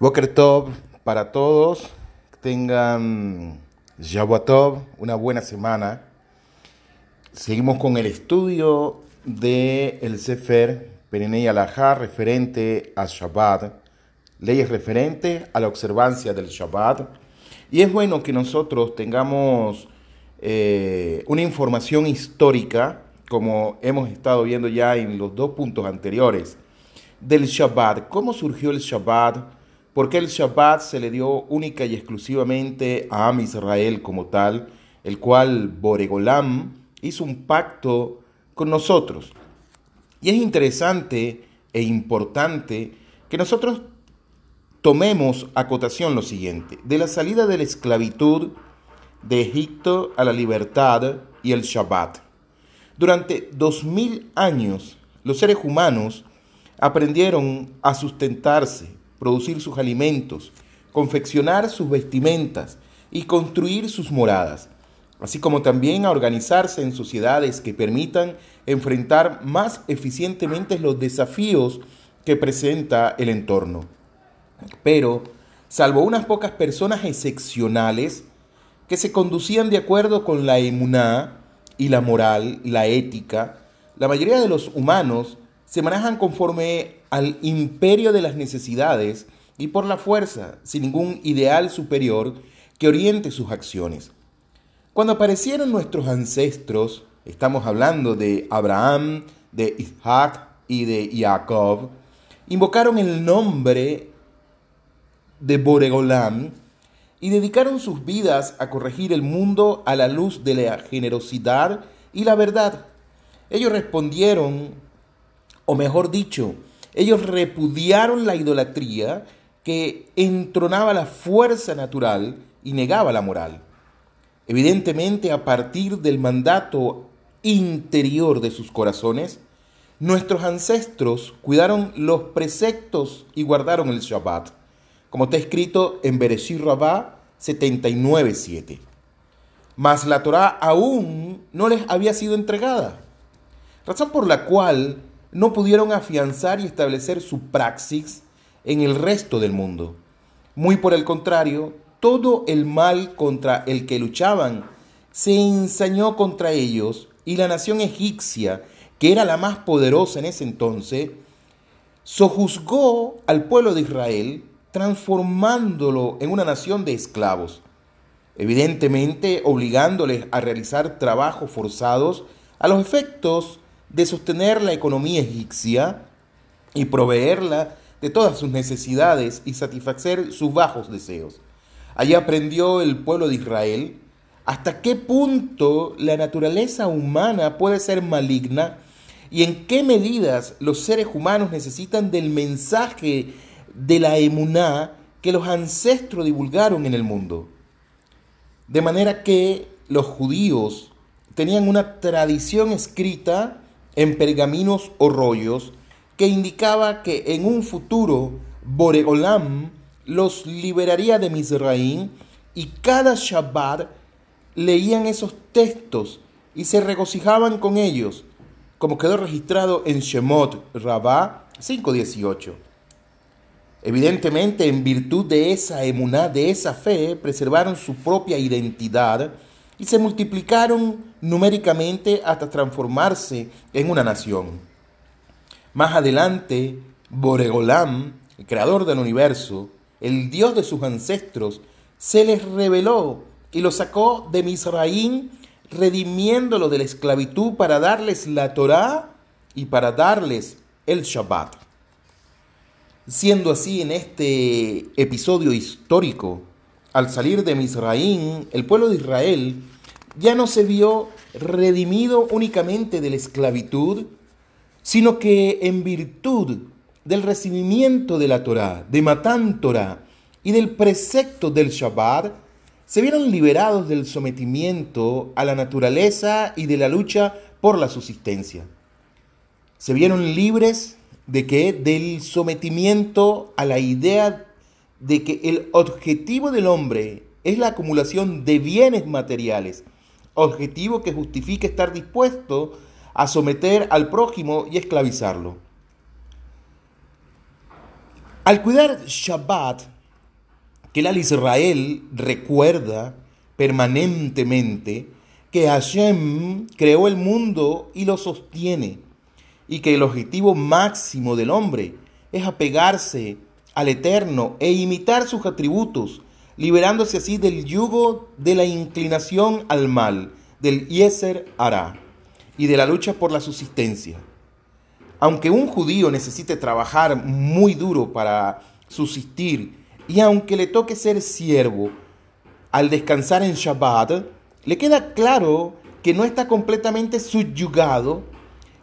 Boker Tov para todos. Tengan Tov, una buena semana. Seguimos con el estudio del el Sefer Perenei Alajá referente a Shabbat, leyes referentes a la observancia del Shabbat. Y es bueno que nosotros tengamos eh, una información histórica, como hemos estado viendo ya en los dos puntos anteriores, del Shabbat. ¿Cómo surgió el Shabbat? Porque el Shabbat se le dio única y exclusivamente a Am Israel como tal, el cual Boregolam hizo un pacto con nosotros. Y es interesante e importante que nosotros tomemos a cotación lo siguiente, de la salida de la esclavitud de Egipto a la libertad y el Shabbat. Durante dos mil años los seres humanos aprendieron a sustentarse, producir sus alimentos, confeccionar sus vestimentas y construir sus moradas, así como también a organizarse en sociedades que permitan enfrentar más eficientemente los desafíos que presenta el entorno. Pero, salvo unas pocas personas excepcionales que se conducían de acuerdo con la emuná y la moral, la ética, la mayoría de los humanos se manejan conforme al imperio de las necesidades y por la fuerza, sin ningún ideal superior que oriente sus acciones. Cuando aparecieron nuestros ancestros, estamos hablando de Abraham, de Isaac y de Jacob, invocaron el nombre de Boregolam y dedicaron sus vidas a corregir el mundo a la luz de la generosidad y la verdad. Ellos respondieron o mejor dicho, ellos repudiaron la idolatría que entronaba la fuerza natural y negaba la moral. Evidentemente, a partir del mandato interior de sus corazones, nuestros ancestros cuidaron los preceptos y guardaron el Shabbat, como está escrito en Bereshit Rabbah 79.7. Mas la Torah aún no les había sido entregada, razón por la cual no pudieron afianzar y establecer su praxis en el resto del mundo. Muy por el contrario, todo el mal contra el que luchaban se ensañó contra ellos y la nación egipcia, que era la más poderosa en ese entonces, sojuzgó al pueblo de Israel transformándolo en una nación de esclavos, evidentemente obligándoles a realizar trabajos forzados a los efectos de sostener la economía egipcia y proveerla de todas sus necesidades y satisfacer sus bajos deseos. Allí aprendió el pueblo de Israel hasta qué punto la naturaleza humana puede ser maligna y en qué medidas los seres humanos necesitan del mensaje de la emuná que los ancestros divulgaron en el mundo. De manera que los judíos tenían una tradición escrita en pergaminos o rollos que indicaba que en un futuro Boregolam los liberaría de Misraim y cada Shabbat leían esos textos y se regocijaban con ellos, como quedó registrado en Shemot Rabá 5.18. Evidentemente, en virtud de esa emuná, de esa fe, preservaron su propia identidad y se multiplicaron numéricamente hasta transformarse en una nación. Más adelante, Boregolam, el creador del universo, el Dios de sus ancestros, se les reveló y los sacó de Misraín, redimiéndolo de la esclavitud para darles la Torá y para darles el Shabbat. Siendo así en este episodio histórico, al salir de Misraín, el pueblo de Israel ya no se vio redimido únicamente de la esclavitud, sino que en virtud del recibimiento de la Torá, de Matán Torá y del precepto del Shabbat, se vieron liberados del sometimiento a la naturaleza y de la lucha por la subsistencia. Se vieron libres de que del sometimiento a la idea de que el objetivo del hombre es la acumulación de bienes materiales, objetivo que justifique estar dispuesto a someter al prójimo y esclavizarlo. Al cuidar Shabbat, que el Israel recuerda permanentemente que Hashem creó el mundo y lo sostiene, y que el objetivo máximo del hombre es apegarse al Eterno e imitar sus atributos, liberándose así del yugo de la inclinación al mal, del Yeser Ara y de la lucha por la subsistencia. Aunque un judío necesite trabajar muy duro para subsistir y aunque le toque ser siervo, al descansar en Shabbat, le queda claro que no está completamente subyugado,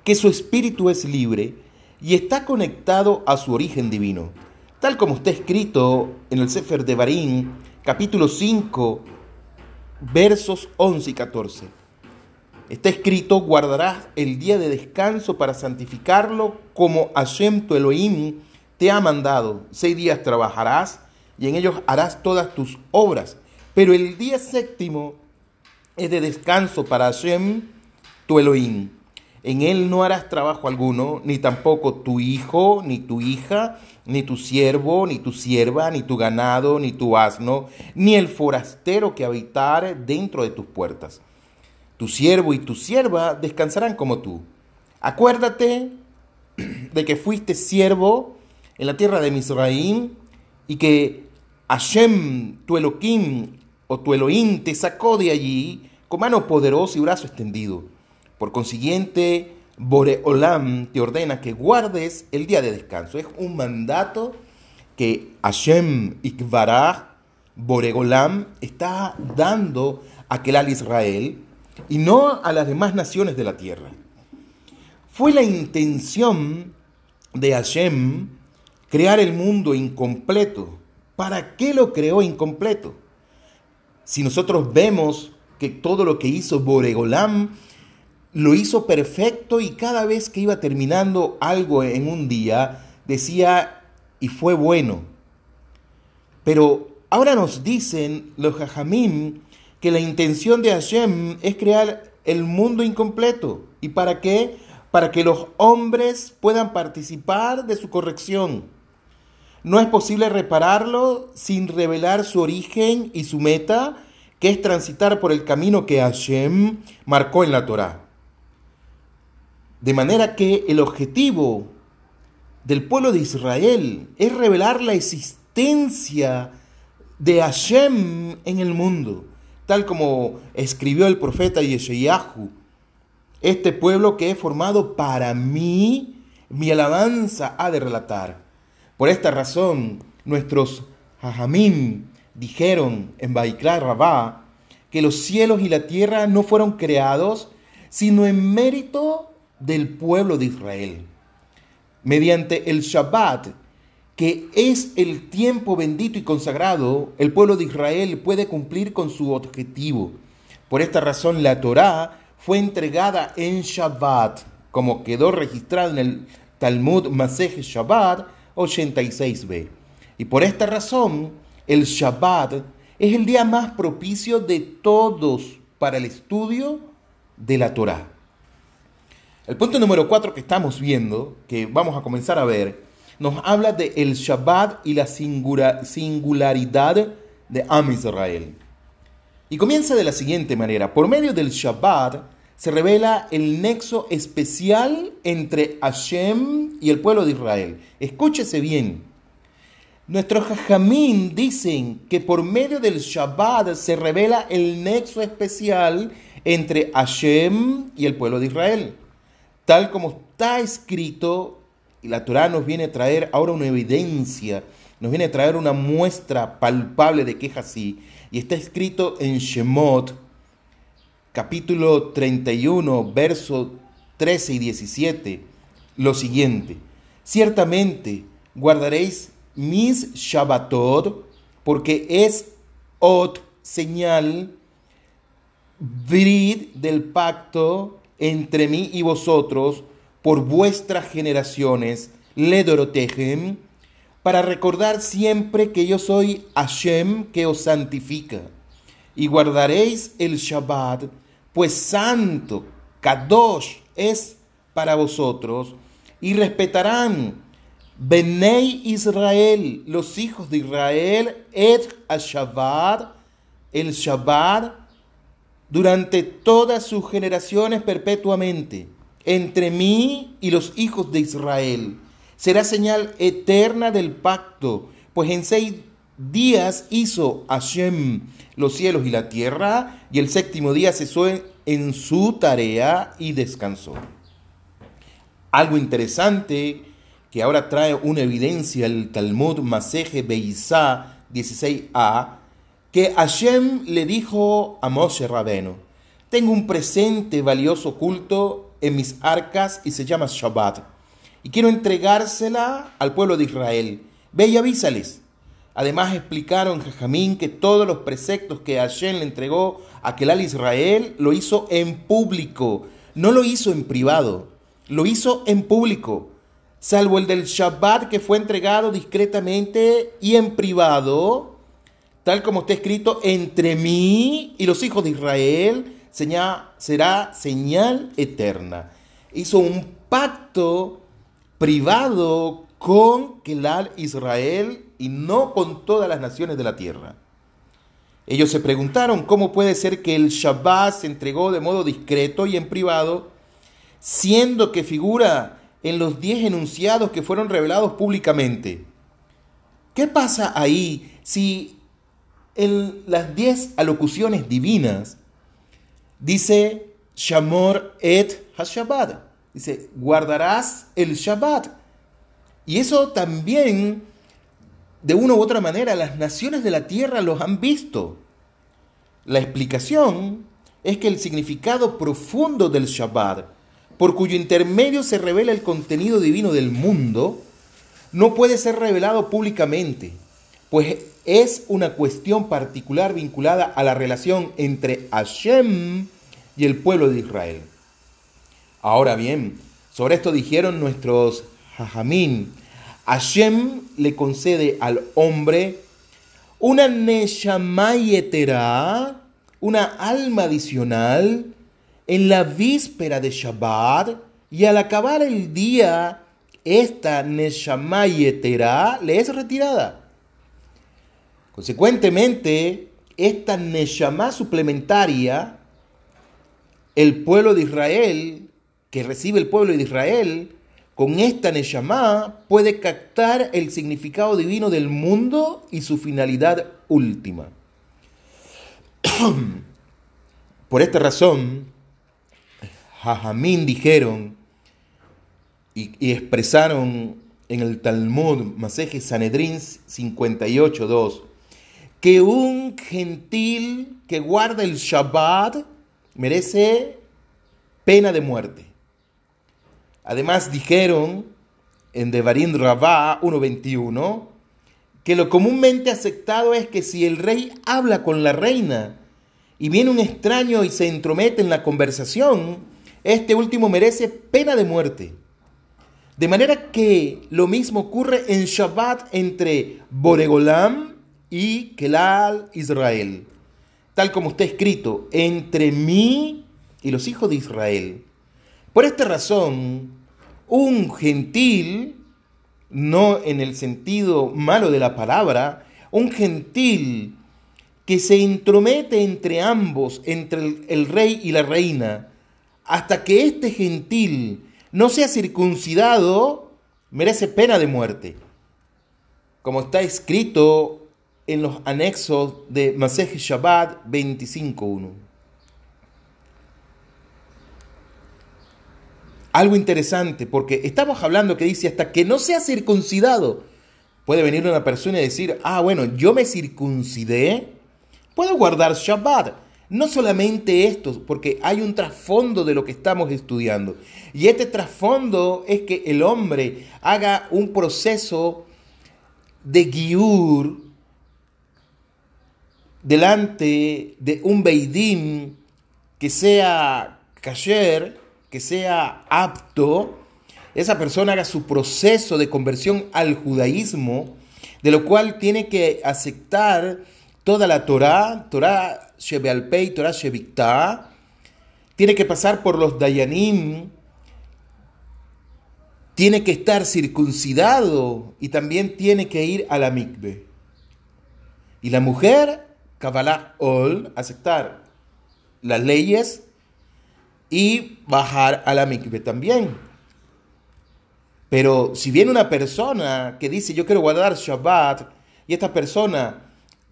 que su espíritu es libre y está conectado a su origen divino. Tal como está escrito en el Sefer de Barín, capítulo 5, versos 11 y 14. Está escrito, guardarás el día de descanso para santificarlo como Hashem tu Elohim te ha mandado. Seis días trabajarás y en ellos harás todas tus obras. Pero el día séptimo es de descanso para Hashem tu Elohim. En él no harás trabajo alguno, ni tampoco tu hijo, ni tu hija, ni tu siervo, ni tu sierva, ni tu ganado, ni tu asno, ni el forastero que habitare dentro de tus puertas tu siervo y tu sierva descansarán como tú. Acuérdate de que fuiste siervo en la tierra de Misraim y que Hashem, tu Elohim o tu Elohim, te sacó de allí con mano poderosa y brazo extendido. Por consiguiente, Boreolam te ordena que guardes el día de descanso. Es un mandato que Hashem Ikvarah, Boreolam, está dando a aquel al Israel y no a las demás naciones de la tierra. Fue la intención de Hashem crear el mundo incompleto. ¿Para qué lo creó incompleto? Si nosotros vemos que todo lo que hizo Boregolam lo hizo perfecto y cada vez que iba terminando algo en un día decía y fue bueno. Pero ahora nos dicen los jajamim que la intención de Hashem es crear el mundo incompleto. ¿Y para qué? Para que los hombres puedan participar de su corrección. No es posible repararlo sin revelar su origen y su meta, que es transitar por el camino que Hashem marcó en la Torá. De manera que el objetivo del pueblo de Israel es revelar la existencia de Hashem en el mundo tal como escribió el profeta Yeshayahu, este pueblo que he formado para mí, mi alabanza ha de relatar. Por esta razón, nuestros hajamim dijeron en Baikra Rabá que los cielos y la tierra no fueron creados sino en mérito del pueblo de Israel. Mediante el Shabbat, que es el tiempo bendito y consagrado, el pueblo de Israel puede cumplir con su objetivo. Por esta razón la Torá fue entregada en Shabbat, como quedó registrado en el Talmud Masej Shabbat 86b. Y por esta razón el Shabbat es el día más propicio de todos para el estudio de la Torá. El punto número 4 que estamos viendo, que vamos a comenzar a ver, nos habla de el Shabbat y la singularidad de Am Israel. Y comienza de la siguiente manera. Por medio del Shabbat se revela el nexo especial entre Hashem y el pueblo de Israel. Escúchese bien. Nuestros jajamín dicen que por medio del Shabbat se revela el nexo especial entre Hashem y el pueblo de Israel, tal como está escrito y la Torah nos viene a traer ahora una evidencia, nos viene a traer una muestra palpable de que es así. Y está escrito en Shemot, capítulo 31, versos 13 y 17, lo siguiente. Ciertamente guardaréis mis Shabbatot, porque es ot, señal, vid del pacto entre mí y vosotros, por vuestras generaciones, le dorotejem, para recordar siempre que yo soy Hashem que os santifica. Y guardaréis el Shabbat, pues santo, Kadosh, es para vosotros, y respetarán Benei Israel, los hijos de Israel, et Shabbat, el Shabbat, durante todas sus generaciones perpetuamente, entre mí y los hijos de Israel. Será señal eterna del pacto, pues en seis días hizo Hashem los cielos y la tierra, y el séptimo día cesó en su tarea y descansó. Algo interesante que ahora trae una evidencia el Talmud Maseje Beizá 16a, que Hashem le dijo a Moshe Rabeno, tengo un presente valioso oculto en mis arcas y se llama Shabbat, y quiero entregársela al pueblo de Israel. Ve y avísales. Además explicaron Jajamín que todos los preceptos que Hashem le entregó a aquel Israel lo hizo en público, no lo hizo en privado, lo hizo en público, salvo el del Shabbat que fue entregado discretamente y en privado, tal como está escrito entre mí y los hijos de Israel, será señal eterna. Hizo un pacto privado con Kelal Israel y no con todas las naciones de la tierra. Ellos se preguntaron cómo puede ser que el Shabbat se entregó de modo discreto y en privado, siendo que figura en los diez enunciados que fueron revelados públicamente. ¿Qué pasa ahí si en las diez alocuciones divinas dice Shamor et HaShabbat? Dice, guardarás el Shabbat. Y eso también, de una u otra manera, las naciones de la tierra los han visto. La explicación es que el significado profundo del Shabbat, por cuyo intermedio se revela el contenido divino del mundo, no puede ser revelado públicamente, pues es una cuestión particular vinculada a la relación entre Hashem y el pueblo de Israel. Ahora bien, sobre esto dijeron nuestros Jajamín. Hashem le concede al hombre una Neshamayetera, una alma adicional, en la víspera de Shabbat, y al acabar el día, esta Neshamayetera le es retirada. Consecuentemente, esta Neshama suplementaria, el pueblo de Israel, que recibe el pueblo de Israel, con esta Neshama puede captar el significado divino del mundo y su finalidad última. Por esta razón, Jajamín dijeron y, expresaron en el Talmud Maseje Sanedrín 58.2 que un gentil que guarda el Shabbat merece pena de muerte. Además dijeron en Devarim Rabá 1.21 que lo comúnmente aceptado es que si el rey habla con la reina y viene un extraño y se entromete en la conversación, este último merece pena de muerte. De manera que lo mismo ocurre en Shabbat entre Boregolam y Kelal Israel, tal como está escrito, entre mí y los hijos de Israel. Por esta razón, un gentil, no en el sentido malo de la palabra, un gentil que se intromete entre ambos, entre el, rey y la reina, hasta que este gentil no sea circuncidado, merece pena de muerte. Como está escrito en los anexos de Masej Shabbat 25.1. algo interesante, porque estamos hablando que dice hasta que no sea circuncidado. Puede venir una persona y decir, ah, bueno, yo me circuncidé, puedo guardar Shabbat. No solamente esto, porque hay un trasfondo de lo que estamos estudiando. Y este trasfondo es que el hombre haga un proceso de guiur delante de un beidim que sea kasher, que sea apto, esa persona haga su proceso de conversión al judaísmo, de lo cual tiene que aceptar toda la Torah, Torah Shebealpei, Torah Sheviktah, tiene que pasar por los Dayanim, tiene que estar circuncidado y también tiene que ir a la mikve. Y la mujer, Kabbalah Ol, aceptar las leyes y bajar a la mikve también. Pero si viene una persona que dice yo quiero guardar Shabbat y esta persona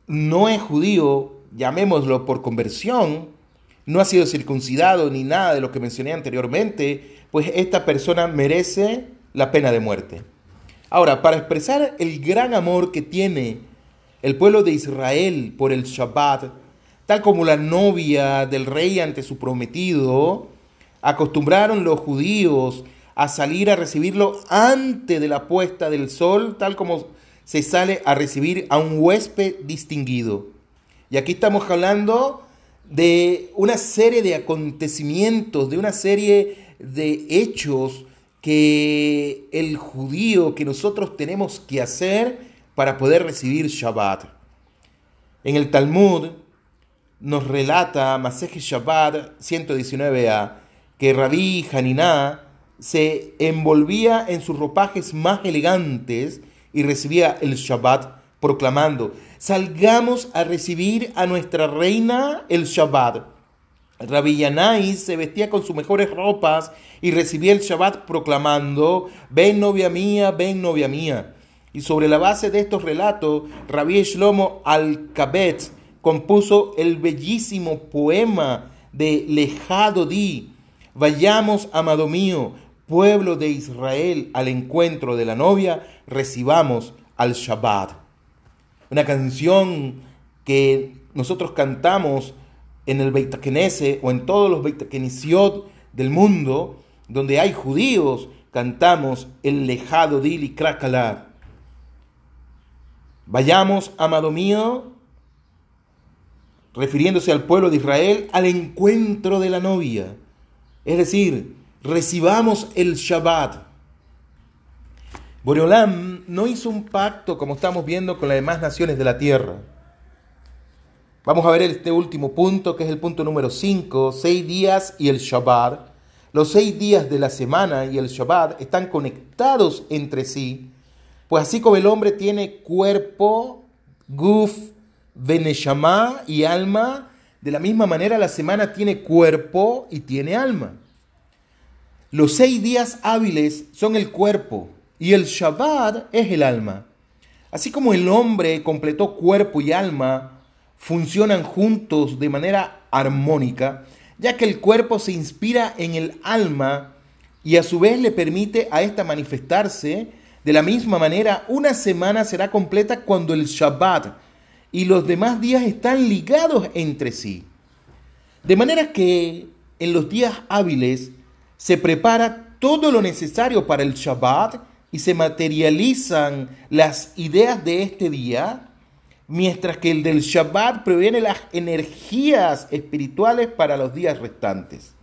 no es judío, llamémoslo por conversión, no ha sido circuncidado ni nada de lo que mencioné anteriormente, pues esta persona merece la pena de muerte. Ahora, para expresar el gran amor que tiene el pueblo de Israel por el Shabbat, tal como la novia del rey ante su prometido, acostumbraron los judíos a salir a recibirlo antes de la puesta del sol, tal como se sale a recibir a un huésped distinguido. Y aquí estamos hablando de una serie de acontecimientos, de una serie de hechos que el judío, que nosotros tenemos que hacer para poder recibir Shabbat. En el Talmud nos relata Masej Shabbat 119a que Rabí Haniná se envolvía en sus ropajes más elegantes y recibía el Shabbat proclamando, salgamos a recibir a nuestra reina el Shabbat. Rabbi Yanai se vestía con sus mejores ropas y recibía el Shabbat proclamando, ven novia mía, ven novia mía. Y sobre la base de estos relatos, Rabbi Shlomo Al-Kabetz compuso el bellísimo poema de Lejado Di, Vayamos, amado mío, pueblo de Israel, al encuentro de la novia, recibamos al Shabbat. Una canción que nosotros cantamos en el Beit o en todos los Beit del mundo, donde hay judíos, cantamos el lejado Dili Krakala. Vayamos, amado mío, refiriéndose al pueblo de Israel, al encuentro de la novia. Es decir, recibamos el Shabbat. Boreolam no hizo un pacto como estamos viendo con las demás naciones de la tierra. Vamos a ver este último punto, que es el punto número 5, seis días y el Shabbat. Los seis días de la semana y el Shabbat están conectados entre sí, pues así como el hombre tiene cuerpo, guf, beneshama y alma, de la misma manera la semana tiene cuerpo y tiene alma. Los seis días hábiles son el cuerpo y el Shabbat es el alma. Así como el hombre completó cuerpo y alma, funcionan juntos de manera armónica, ya que el cuerpo se inspira en el alma y a su vez le permite a ésta manifestarse. De la misma manera, una semana será completa cuando el Shabbat y los demás días están ligados entre sí. De manera que en los días hábiles se prepara todo lo necesario para el Shabbat y se materializan las ideas de este día mientras que el del Shabbat previene las energías espirituales para los días restantes.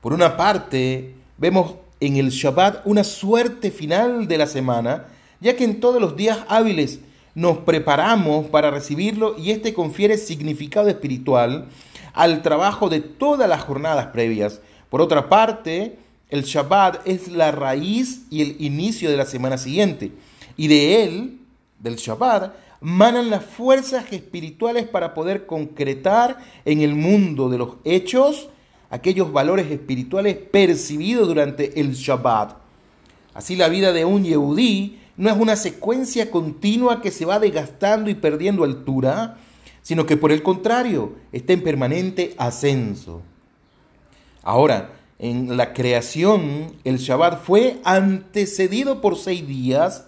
Por una parte, vemos en el Shabbat una suerte final de la semana, ya que en todos los días hábiles nos preparamos para recibirlo y este confiere significado espiritual al trabajo de todas las jornadas previas. Por otra parte, el Shabbat es la raíz y el inicio de la semana siguiente, y de él, del Shabbat, manan las fuerzas espirituales para poder concretar en el mundo de los hechos aquellos valores espirituales percibidos durante el Shabbat. Así la vida de un Yehudí no es una secuencia continua que se va desgastando y perdiendo altura, sino que por el contrario está en permanente ascenso. Ahora, en la creación, el Shabbat fue antecedido por seis días,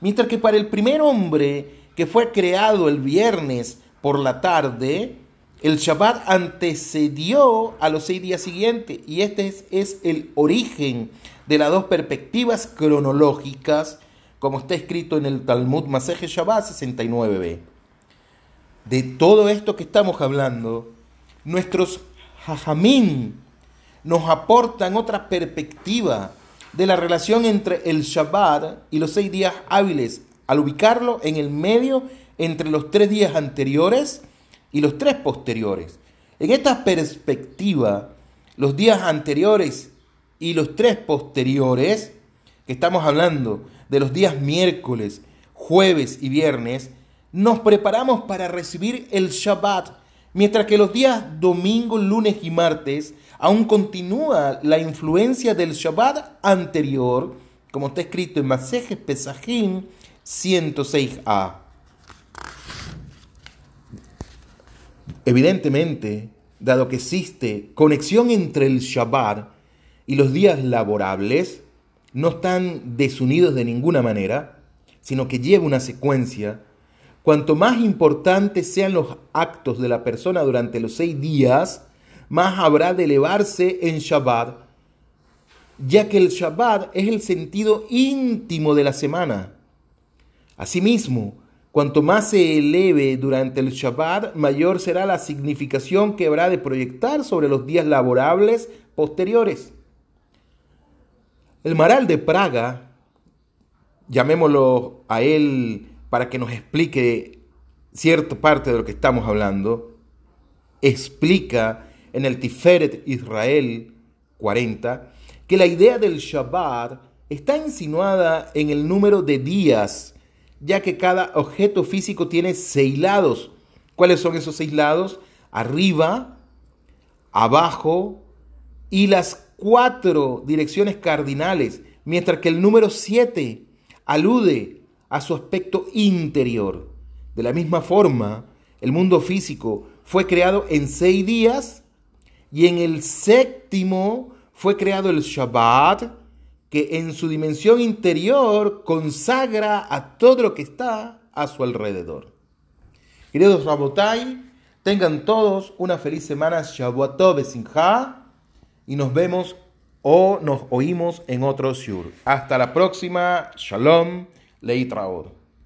mientras que para el primer hombre que fue creado el viernes por la tarde, el Shabbat antecedió a los seis días siguientes y este es, el origen de las dos perspectivas cronológicas, como está escrito en el Talmud Maseje Shabbat 69b. De todo esto que estamos hablando, nuestros hajamim nos aportan otra perspectiva de la relación entre el Shabbat y los seis días hábiles al ubicarlo en el medio entre los tres días anteriores y los tres posteriores. En esta perspectiva, los días anteriores y los tres posteriores, que estamos hablando de los días miércoles, jueves y viernes, nos preparamos para recibir el Shabbat, mientras que los días domingo, lunes y martes aún continúa la influencia del Shabbat anterior, como está escrito en Masejes Pesajim 106a. Evidentemente, dado que existe conexión entre el Shabbat y los días laborables, no están desunidos de ninguna manera, sino que lleva una secuencia. Cuanto más importantes sean los actos de la persona durante los seis días, más habrá de elevarse en Shabbat, ya que el Shabbat es el sentido íntimo de la semana. Asimismo, cuanto más se eleve durante el Shabbat, mayor será la significación que habrá de proyectar sobre los días laborables posteriores. El Maral de Praga, llamémoslo a él para que nos explique cierta parte de lo que estamos hablando, explica en el Tiferet Israel 40 que la idea del Shabbat está insinuada en el número de días, ya que cada objeto físico tiene seis lados. ¿Cuáles son esos seis lados? Arriba, abajo y las cuatro direcciones cardinales, mientras que el número 7 alude a su aspecto interior. De la misma forma, el mundo físico fue creado en seis días y en el séptimo fue creado el Shabbat, que en su dimensión interior consagra a todo lo que está a su alrededor. Queridos Rabotai, tengan todos una feliz semana Shabbat Sinha y nos vemos o nos oímos en otro shur. Hasta la próxima. Shalom. Leitraod.